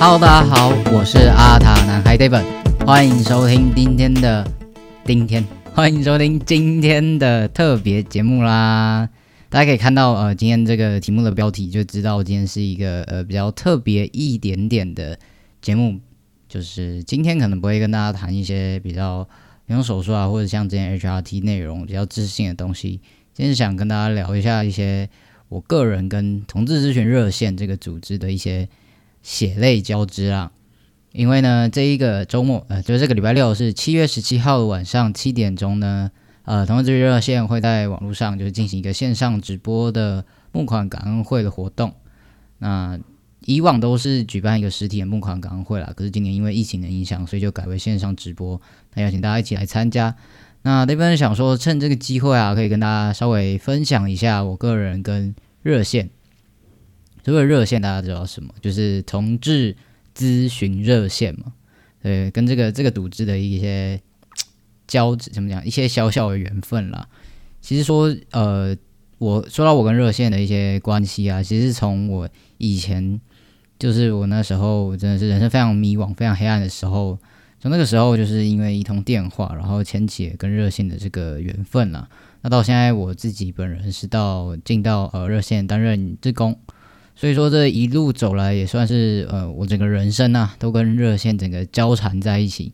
！Hello，大家好，我是阿塔男孩 David，欢迎收听今天的今天，欢迎收听今天的特别节目啦。大家可以看到，呃，今天这个题目的标题就知道今天是一个呃比较特别一点点的节目，就是今天可能不会跟大家谈一些比较美容手术啊，或者像之前 HRT 内容比较知识性的东西。今天想跟大家聊一下一些我个人跟同志咨询热线这个组织的一些。血泪交织啊！因为呢，这一个周末，呃，就是这个礼拜六是七月十七号的晚上七点钟呢，呃，同志热线会在网络上就是进行一个线上直播的募款感恩会的活动。那以往都是举办一个实体的募款感恩会啦，可是今年因为疫情的影响，所以就改为线上直播。那邀请大家一起来参加。那那边想说，趁这个机会啊，可以跟大家稍微分享一下我个人跟热线。这个热线大家知道什么？就是同志咨询热线嘛。对，跟这个这个组织的一些交怎么讲？一些小小的缘分啦。其实说，呃，我说到我跟热线的一些关系啊，其实从我以前，就是我那时候真的是人生非常迷惘、非常黑暗的时候，从那个时候就是因为一通电话，然后牵起跟热线的这个缘分啦。那到现在我自己本人是到进到呃热线担任职工。所以说这一路走来也算是呃我整个人生啊都跟热线整个交缠在一起。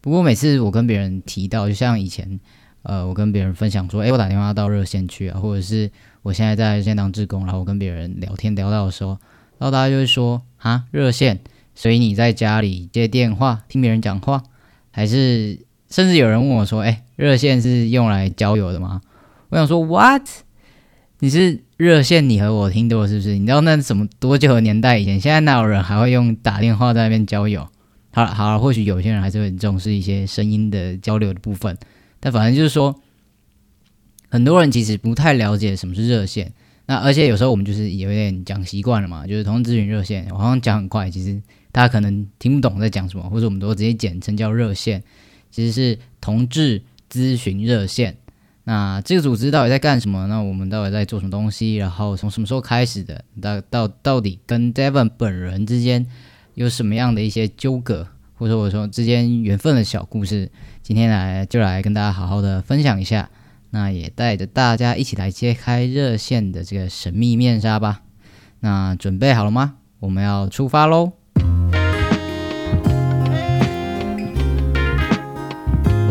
不过每次我跟别人提到，就像以前呃我跟别人分享说，诶，我打电话到热线去啊，或者是我现在在热线当志工，然后我跟别人聊天聊到的时候，然后大家就会说啊热线，所以你在家里接电话听别人讲话，还是甚至有人问我说，诶，热线是用来交友的吗？我想说 what？你是？热线，你和我听多是不是？你知道那什么多久的年代以前？现在哪有人还会用打电话在那边交友？好好，或许有些人还是很重视一些声音的交流的部分，但反正就是说，很多人其实不太了解什么是热线。那而且有时候我们就是有点讲习惯了嘛，就是同志咨询热线，我好像讲很快，其实大家可能听不懂在讲什么，或者我们都直接简称叫热线，其实是同志咨询热线。那这个组织到底在干什么？那我们到底在做什么东西？然后从什么时候开始的？到到到底跟 Devon 本人之间有什么样的一些纠葛，或者我说之间缘分的小故事？今天来就来跟大家好好的分享一下。那也带着大家一起来揭开热线的这个神秘面纱吧。那准备好了吗？我们要出发喽！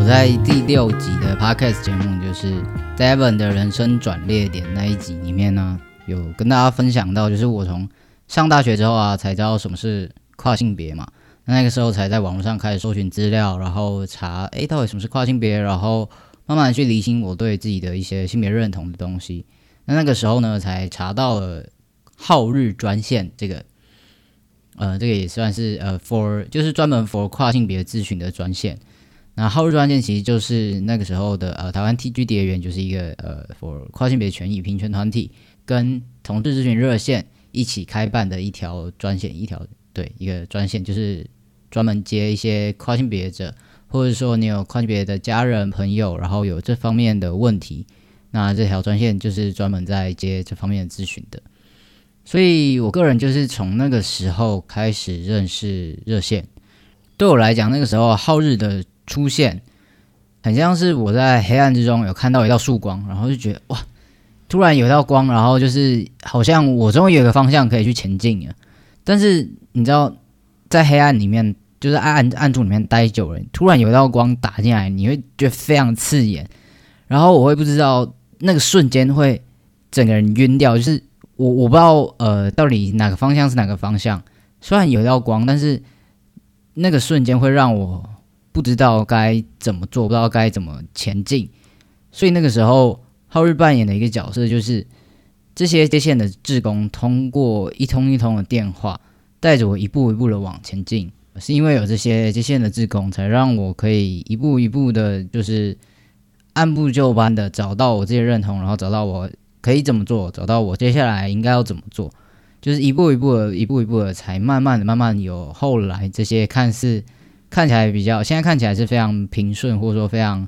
我在第六集的 podcast 节目，就是 Devon 的人生转捩点那一集里面呢，有跟大家分享到，就是我从上大学之后啊，才知道什么是跨性别嘛。那那个时候才在网络上开始搜寻资料，然后查，诶，到底什么是跨性别，然后慢慢去理清我对自己的一些性别认同的东西。那那个时候呢，才查到了好日专线这个，呃，这个也算是呃 for 就是专门 for 跨性别咨询的专线。那好日专线其实就是那个时候的呃台湾 TG 蝶园就是一个呃 for 跨性别权益平权团体跟同志咨询热线一起开办的一条专线，一条对一个专线就是专门接一些跨性别者，或者说你有跨性别的家人朋友，然后有这方面的问题，那这条专线就是专门在接这方面的咨询的。所以我个人就是从那个时候开始认识热线，对我来讲那个时候浩日的。出现，很像是我在黑暗之中有看到一道曙光，然后就觉得哇，突然有一道光，然后就是好像我终于有个方向可以去前进了。但是你知道，在黑暗里面，就是暗暗处里面待久了，突然有一道光打进来，你会觉得非常刺眼，然后我会不知道那个瞬间会整个人晕掉，就是我我不知道呃到底哪个方向是哪个方向。虽然有一道光，但是那个瞬间会让我。不知道该怎么做，不知道该怎么前进，所以那个时候，浩日扮演的一个角色就是这些接线的志工通过一通一通的电话，带着我一步一步的往前进。是因为有这些接线的志工，才让我可以一步一步的，就是按部就班的找到我自己认同，然后找到我可以怎么做，找到我接下来应该要怎么做，就是一步一步的，一步一步的，才慢慢的、慢慢有后来这些看似看起来比较，现在看起来是非常平顺，或者说非常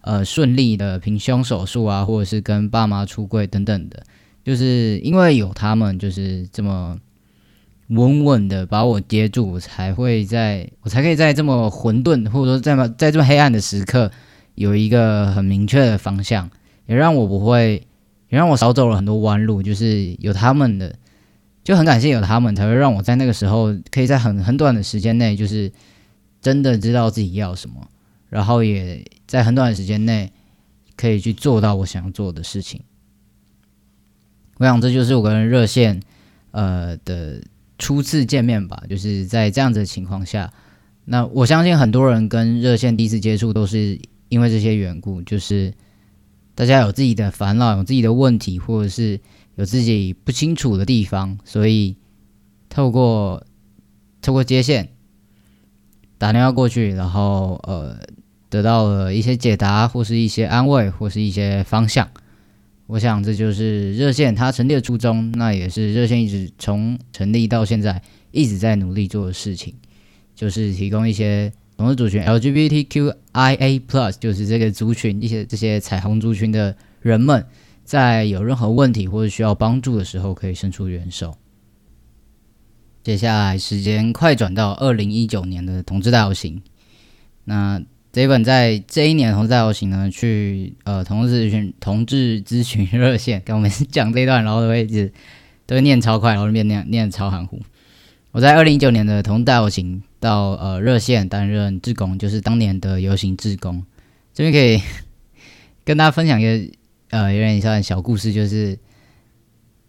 呃顺利的平胸手术啊，或者是跟爸妈出柜等等的，就是因为有他们，就是这么。稳稳的把我接住，才会在我才可以在这么混沌或者说在在这么黑暗的时刻，有一个很明确的方向，也让我不会，也让我少走了很多弯路。就是有他们的，就很感谢有他们，才会让我在那个时候可以在很很短的时间内，就是真的知道自己要什么，然后也在很短的时间内可以去做到我想要做的事情。我想这就是我跟热线呃的。初次见面吧，就是在这样子的情况下，那我相信很多人跟热线第一次接触都是因为这些缘故，就是大家有自己的烦恼，有自己的问题，或者是有自己不清楚的地方，所以透过透过接线打电话过去，然后呃得到了一些解答，或是一些安慰，或是一些方向。我想这就是热线它成立的初衷，那也是热线一直从成立到现在一直在努力做的事情，就是提供一些同志族群 LGBTQIA Plus，就是这个族群一些这些彩虹族群的人们，在有任何问题或者需要帮助的时候，可以伸出援手。接下来时间快转到二零一九年的同志大游行，那。这一本在这一年同志大游行呢，去呃同志同志咨询热线，跟我们讲这段，然后都会一直都会念超快，然后念念念超含糊。我在二零一九年的同志大游行到呃热线担任志工，就是当年的游行志工。这边可以跟大家分享一个呃有点像小故事，就是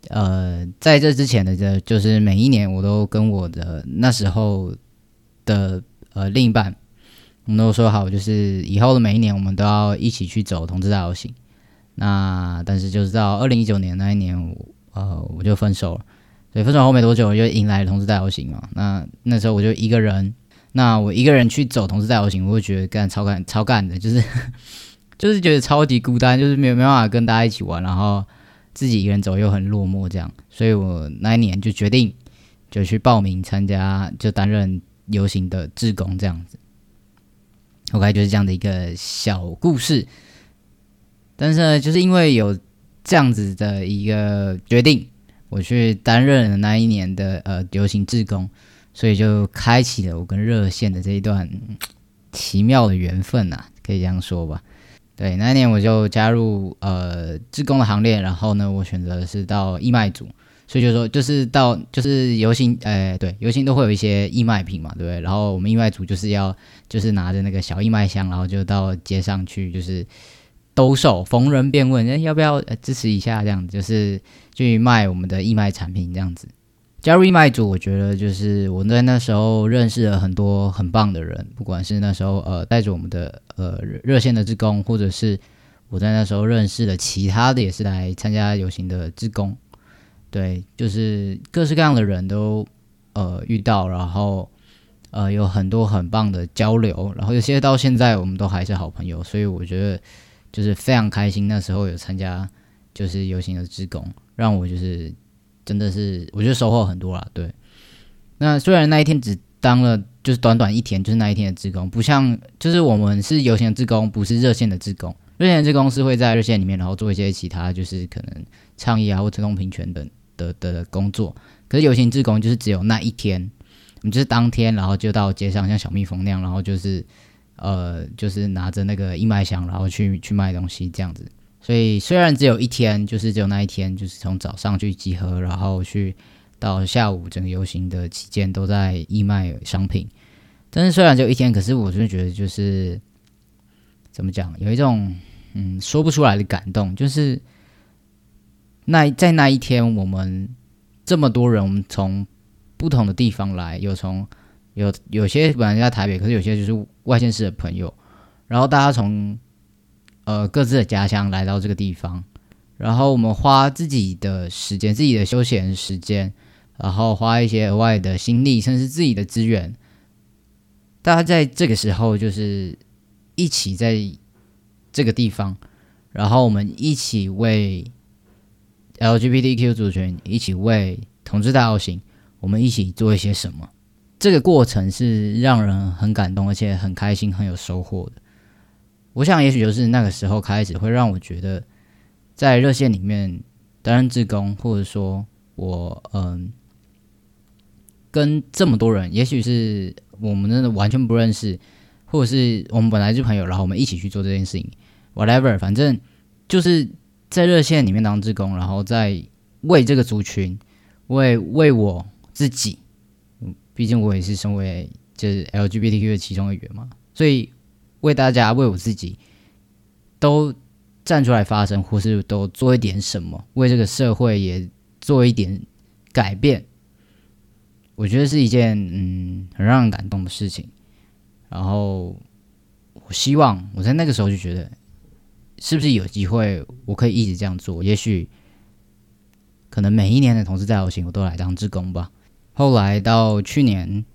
呃在这之前的这就是每一年我都跟我的那时候的呃另一半。我们都说好，就是以后的每一年，我们都要一起去走同志大游行。那但是就是到二零一九年那一年，呃，我就分手了。所以分手后没多久，我就迎来了同志大游行嘛。那那时候我就一个人，那我一个人去走同志大游行，我会觉得干超干超干的，就是 就是觉得超级孤单，就是没有没办法跟大家一起玩，然后自己一个人走又很落寞这样。所以我那一年就决定就去报名参加，就担任游行的志工这样子。OK，就是这样的一个小故事，但是呢，就是因为有这样子的一个决定，我去担任了那一年的呃流行志工，所以就开启了我跟热线的这一段奇妙的缘分呐，可以这样说吧。对，那一年我就加入呃志工的行列，然后呢，我选择是到义卖组。所以就说，就是到就是游行，呃，对，游行都会有一些义卖品嘛，对不对？然后我们义卖组就是要就是拿着那个小义卖箱，然后就到街上去，就是兜售，逢人便问，哎，要不要呃支持一下？这样子就是去卖我们的义卖产品，这样子。加入义卖组，我觉得就是我在那时候认识了很多很棒的人，不管是那时候呃带着我们的呃热线的职工，或者是我在那时候认识了其他的也是来参加游行的职工。对，就是各式各样的人都呃遇到，然后呃有很多很棒的交流，然后有些到现在我们都还是好朋友，所以我觉得就是非常开心。那时候有参加就是游行的职工，让我就是真的是我觉得收获很多啦。对，那虽然那一天只当了就是短短一天，就是那一天的职工，不像就是我们是游行的职工，不是热线的职工。热线的职工是会在热线里面，然后做一些其他就是可能倡议啊或推动平权等。的的工作，可是游行志工就是只有那一天，你就是当天，然后就到街上像小蜜蜂那样，然后就是呃，就是拿着那个义卖箱，然后去去卖东西这样子。所以虽然只有一天，就是只有那一天，就是从早上去集合，然后去到下午整个游行的期间都在义卖商品，但是虽然只有一天，可是我真的觉得就是怎么讲，有一种嗯说不出来的感动，就是。那在那一天，我们这么多人，我们从不同的地方来，有从有有些本来在台北，可是有些就是外县市的朋友，然后大家从呃各自的家乡来到这个地方，然后我们花自己的时间、自己的休闲时间，然后花一些额外的心力，甚至自己的资源，大家在这个时候就是一起在这个地方，然后我们一起为 LGBTQ 族群，一起为同志大游行，我们一起做一些什么？这个过程是让人很感动，而且很开心，很有收获的。我想，也许就是那个时候开始，会让我觉得在热线里面担任志工，或者说我嗯。跟这么多人，也许是我们真的完全不认识，或者是我们本来就朋友，然后我们一起去做这件事情，whatever，反正就是在热线里面当志工，然后在为这个族群，为为我自己，毕竟我也是身为就是 LGBTQ 的其中一员嘛，所以为大家为我自己都站出来发声，或是都做一点什么，为这个社会也做一点改变。我觉得是一件嗯很让人感动的事情，然后我希望我在那个时候就觉得，是不是有机会我可以一直这样做？也许可能每一年的同事在游行我都来当志工吧。后来到去年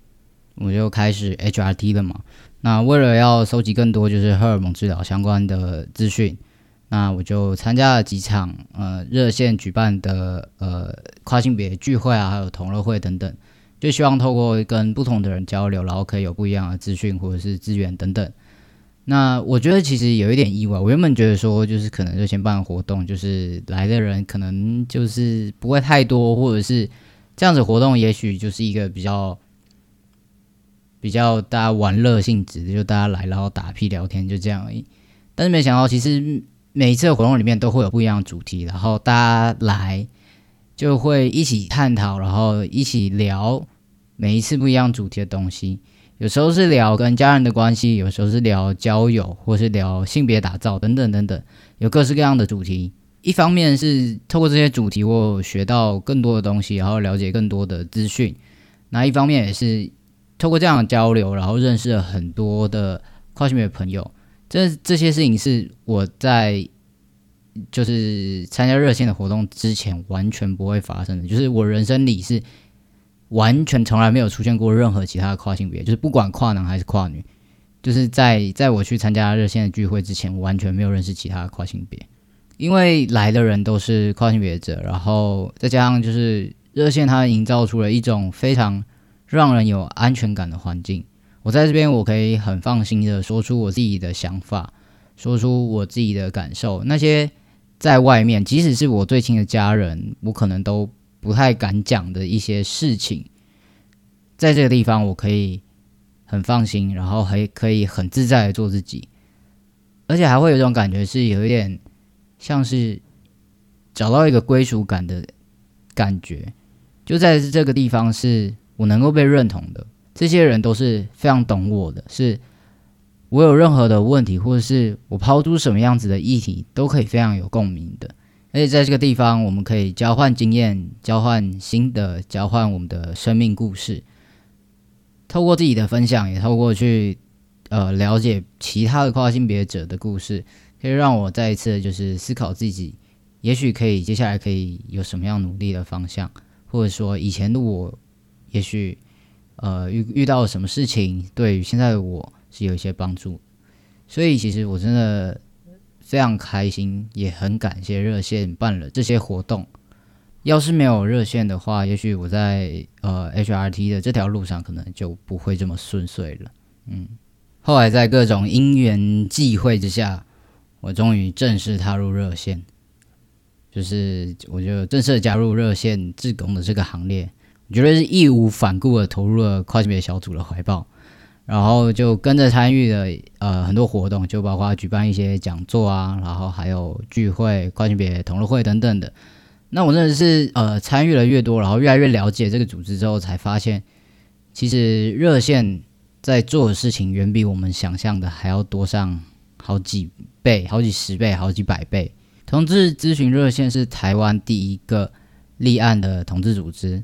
我就开始 HRT 了嘛，那为了要收集更多就是荷尔蒙治疗相关的资讯，那我就参加了几场呃热线举办的呃跨性别聚会啊，还有同乐会等等。就希望透过跟不同的人交流，然后可以有不一样的资讯或者是资源等等。那我觉得其实有一点意外，我原本觉得说就是可能就先办活动，就是来的人可能就是不会太多，或者是这样子活动，也许就是一个比较比较大家玩乐性质，就大家来然后打屁聊天就这样而已。但是没想到，其实每一次的活动里面都会有不一样的主题，然后大家来就会一起探讨，然后一起聊。每一次不一样主题的东西，有时候是聊跟家人的关系，有时候是聊交友，或是聊性别打造等等等等，有各式各样的主题。一方面是透过这些主题，我学到更多的东西，然后了解更多的资讯；那一方面也是透过这样的交流，然后认识了很多的跨性别朋友。这这些事情是我在就是参加热线的活动之前完全不会发生的，就是我人生里是。完全从来没有出现过任何其他的跨性别，就是不管跨男还是跨女，就是在在我去参加热线的聚会之前，我完全没有认识其他的跨性别，因为来的人都是跨性别者，然后再加上就是热线它营造出了一种非常让人有安全感的环境。我在这边我可以很放心的说出我自己的想法，说出我自己的感受。那些在外面，即使是我最亲的家人，我可能都。不太敢讲的一些事情，在这个地方我可以很放心，然后还可以很自在的做自己，而且还会有一种感觉是有一点像是找到一个归属感的感觉，就在这个地方是我能够被认同的，这些人都是非常懂我的，是我有任何的问题，或者是我抛出什么样子的议题，都可以非常有共鸣的。而且在这个地方，我们可以交换经验、交换新的、交换我们的生命故事。透过自己的分享，也透过去呃了解其他的跨性别者的故事，可以让我再一次就是思考自己，也许可以接下来可以有什么样努力的方向，或者说以前的我，也许呃遇遇到什么事情，对于现在的我是有一些帮助。所以其实我真的。非常开心，也很感谢热线办了这些活动。要是没有热线的话，也许我在呃 HRT 的这条路上可能就不会这么顺遂了。嗯，后来在各种因缘际会之下，我终于正式踏入热线，就是我就正式加入热线志工的这个行列。我觉得是义无反顾的投入了跨性别小组的怀抱。然后就跟着参与了呃很多活动，就包括举办一些讲座啊，然后还有聚会、跨性别同乐会等等的。那我真的是呃参与了越多，然后越来越了解这个组织之后，才发现其实热线在做的事情远比我们想象的还要多上好几倍、好几十倍、好几百倍。同志咨询热线是台湾第一个立案的同志组织。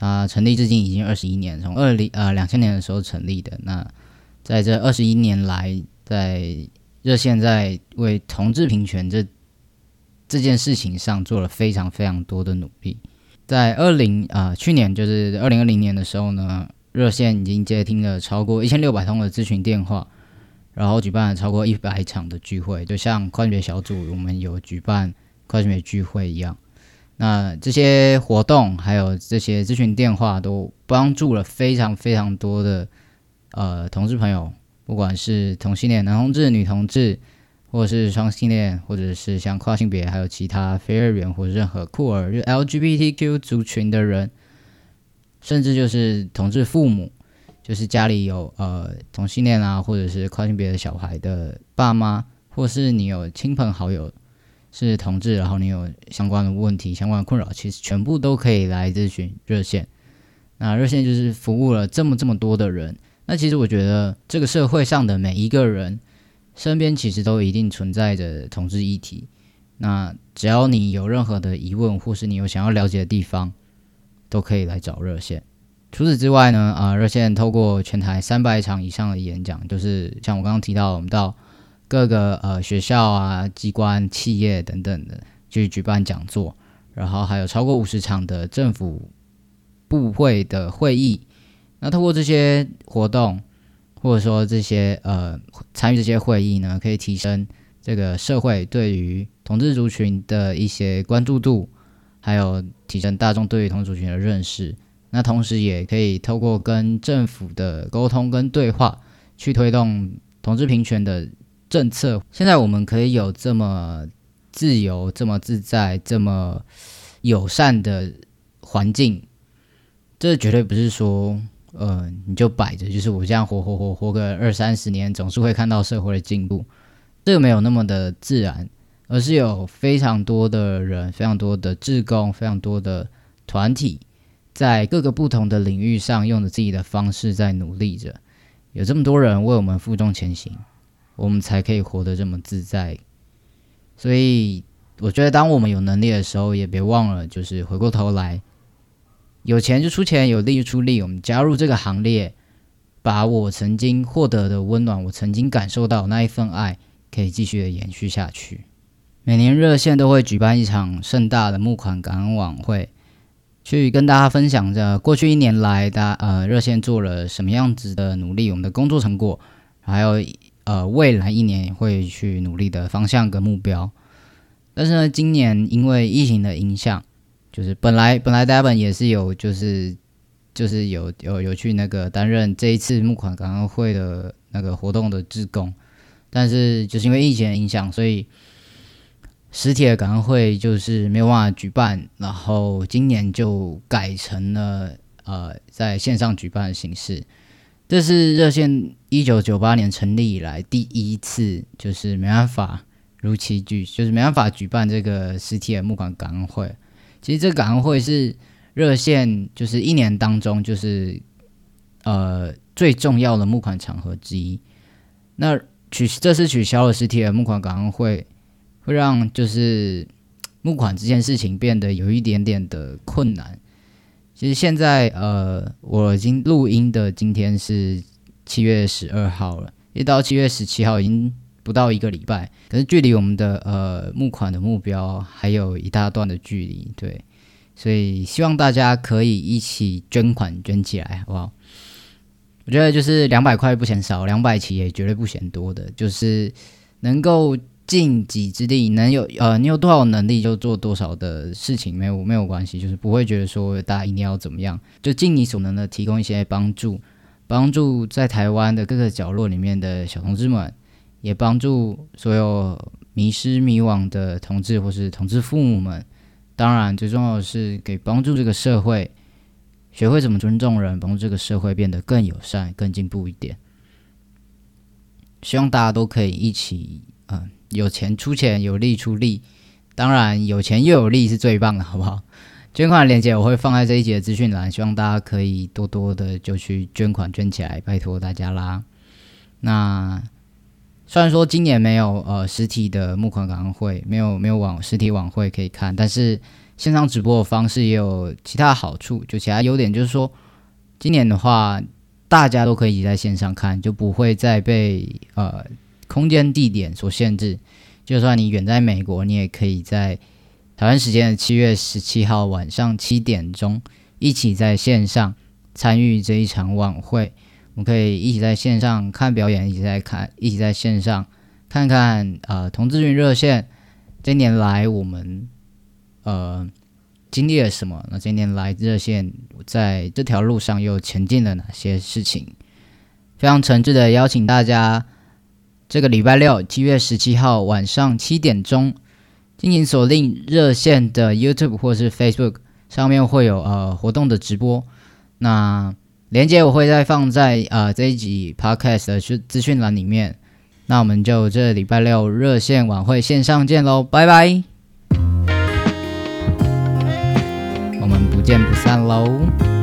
它成立至今已经二十一年，从二零呃两千年的时候成立的。那在这二十一年来，在热线在为同志平权这这件事情上做了非常非常多的努力。在二零啊去年就是二零二零年的时候呢，热线已经接听了超过一千六百通的咨询电话，然后举办了超过一百场的聚会，就像跨性别小组我们有举办跨性别聚会一样。那这些活动还有这些咨询电话都帮助了非常非常多的呃同志朋友，不管是同性恋男同志、女同志。或者是双性恋，或者是像跨性别，还有其他非二元或任何酷儿，就 LGBTQ 族群的人，甚至就是同志父母，就是家里有呃同性恋啊，或者是跨性别的小孩的爸妈，或是你有亲朋好友是同志，然后你有相关的问题、相关的困扰，其实全部都可以来咨询热线。那热线就是服务了这么这么多的人。那其实我觉得这个社会上的每一个人。身边其实都一定存在着同志议题，那只要你有任何的疑问，或是你有想要了解的地方，都可以来找热线。除此之外呢，啊，热线透过全台三百场以上的演讲，就是像我刚刚提到，我们到各个呃学校啊、机关、企业等等的去举办讲座，然后还有超过五十场的政府部会的会议。那透过这些活动。或者说这些呃参与这些会议呢，可以提升这个社会对于同志族群的一些关注度，还有提升大众对于同志族群的认识。那同时也可以透过跟政府的沟通跟对话，去推动同志平权的政策。现在我们可以有这么自由、这么自在、这么友善的环境，这绝对不是说。呃，你就摆着，就是我这样活活活活个二三十年，总是会看到社会的进步。这个没有那么的自然，而是有非常多的人、非常多的志工、非常多的团体，在各个不同的领域上，用着自己的方式在努力着。有这么多人为我们负重前行，我们才可以活得这么自在。所以，我觉得当我们有能力的时候，也别忘了，就是回过头来。有钱就出钱，有力就出力。我们加入这个行列，把我曾经获得的温暖，我曾经感受到那一份爱，可以继续的延续下去。每年热线都会举办一场盛大的募款感恩晚会，去跟大家分享着过去一年来，大呃热线做了什么样子的努力，我们的工作成果，还有呃未来一年会去努力的方向跟目标。但是呢，今年因为疫情的影响。就是本来本来 Devon 也是有就是就是有有有去那个担任这一次募款感恩会的那个活动的志工，但是就是因为疫情的影响，所以实体的感恩会就是没有办法举办，然后今年就改成了呃在线上举办的形式。这是热线一九九八年成立以来第一次，就是没办法如期举，就是没办法举办这个实体的募款感恩会。其实这个感恩会是热线，就是一年当中就是呃最重要的募款场合之一。那取这次取消了实体的募款感恩会，会让就是募款这件事情变得有一点点的困难。其实现在呃我已经录音的今天是七月十二号了，一到七月十七号已经。不到一个礼拜，可是距离我们的呃募款的目标还有一大段的距离，对，所以希望大家可以一起捐款捐起来，好不好？我觉得就是两百块不嫌少，两百起也绝对不嫌多的，就是能够尽己之力，能有呃你有多少能力就做多少的事情，没有没有关系，就是不会觉得说大家一定要怎么样，就尽你所能的提供一些帮助，帮助在台湾的各个角落里面的小同志们。也帮助所有迷失迷惘的同志或是同志父母们。当然，最重要的是给帮助这个社会学会怎么尊重人，帮助这个社会变得更友善、更进步一点。希望大家都可以一起，有钱出钱，有力出力。当然，有钱又有力是最棒的，好不好？捐款链接我会放在这一节的资讯栏，希望大家可以多多的就去捐款捐起来，拜托大家啦。那。虽然说今年没有呃实体的募款感恩会，没有没有网实体晚会可以看，但是线上直播的方式也有其他好处。就其他优点就是说，今年的话大家都可以在线上看，就不会再被呃空间地点所限制。就算你远在美国，你也可以在台湾时间的七月十七号晚上七点钟，一起在线上参与这一场晚会。我们可以一起在线上看表演，一起在看，一起在线上看看呃同志运热线。这年来我们呃经历了什么？那这年来热线在这条路上又前进了哪些事情？非常诚挚的邀请大家，这个礼拜六七月十七号晚上七点钟，进行锁定热线的 YouTube 或是 Facebook 上面会有呃活动的直播。那连接我会再放在呃这一集 Podcast 的资资讯栏里面。那我们就这礼拜六热线晚会线上见喽，拜拜！我们不见不散喽。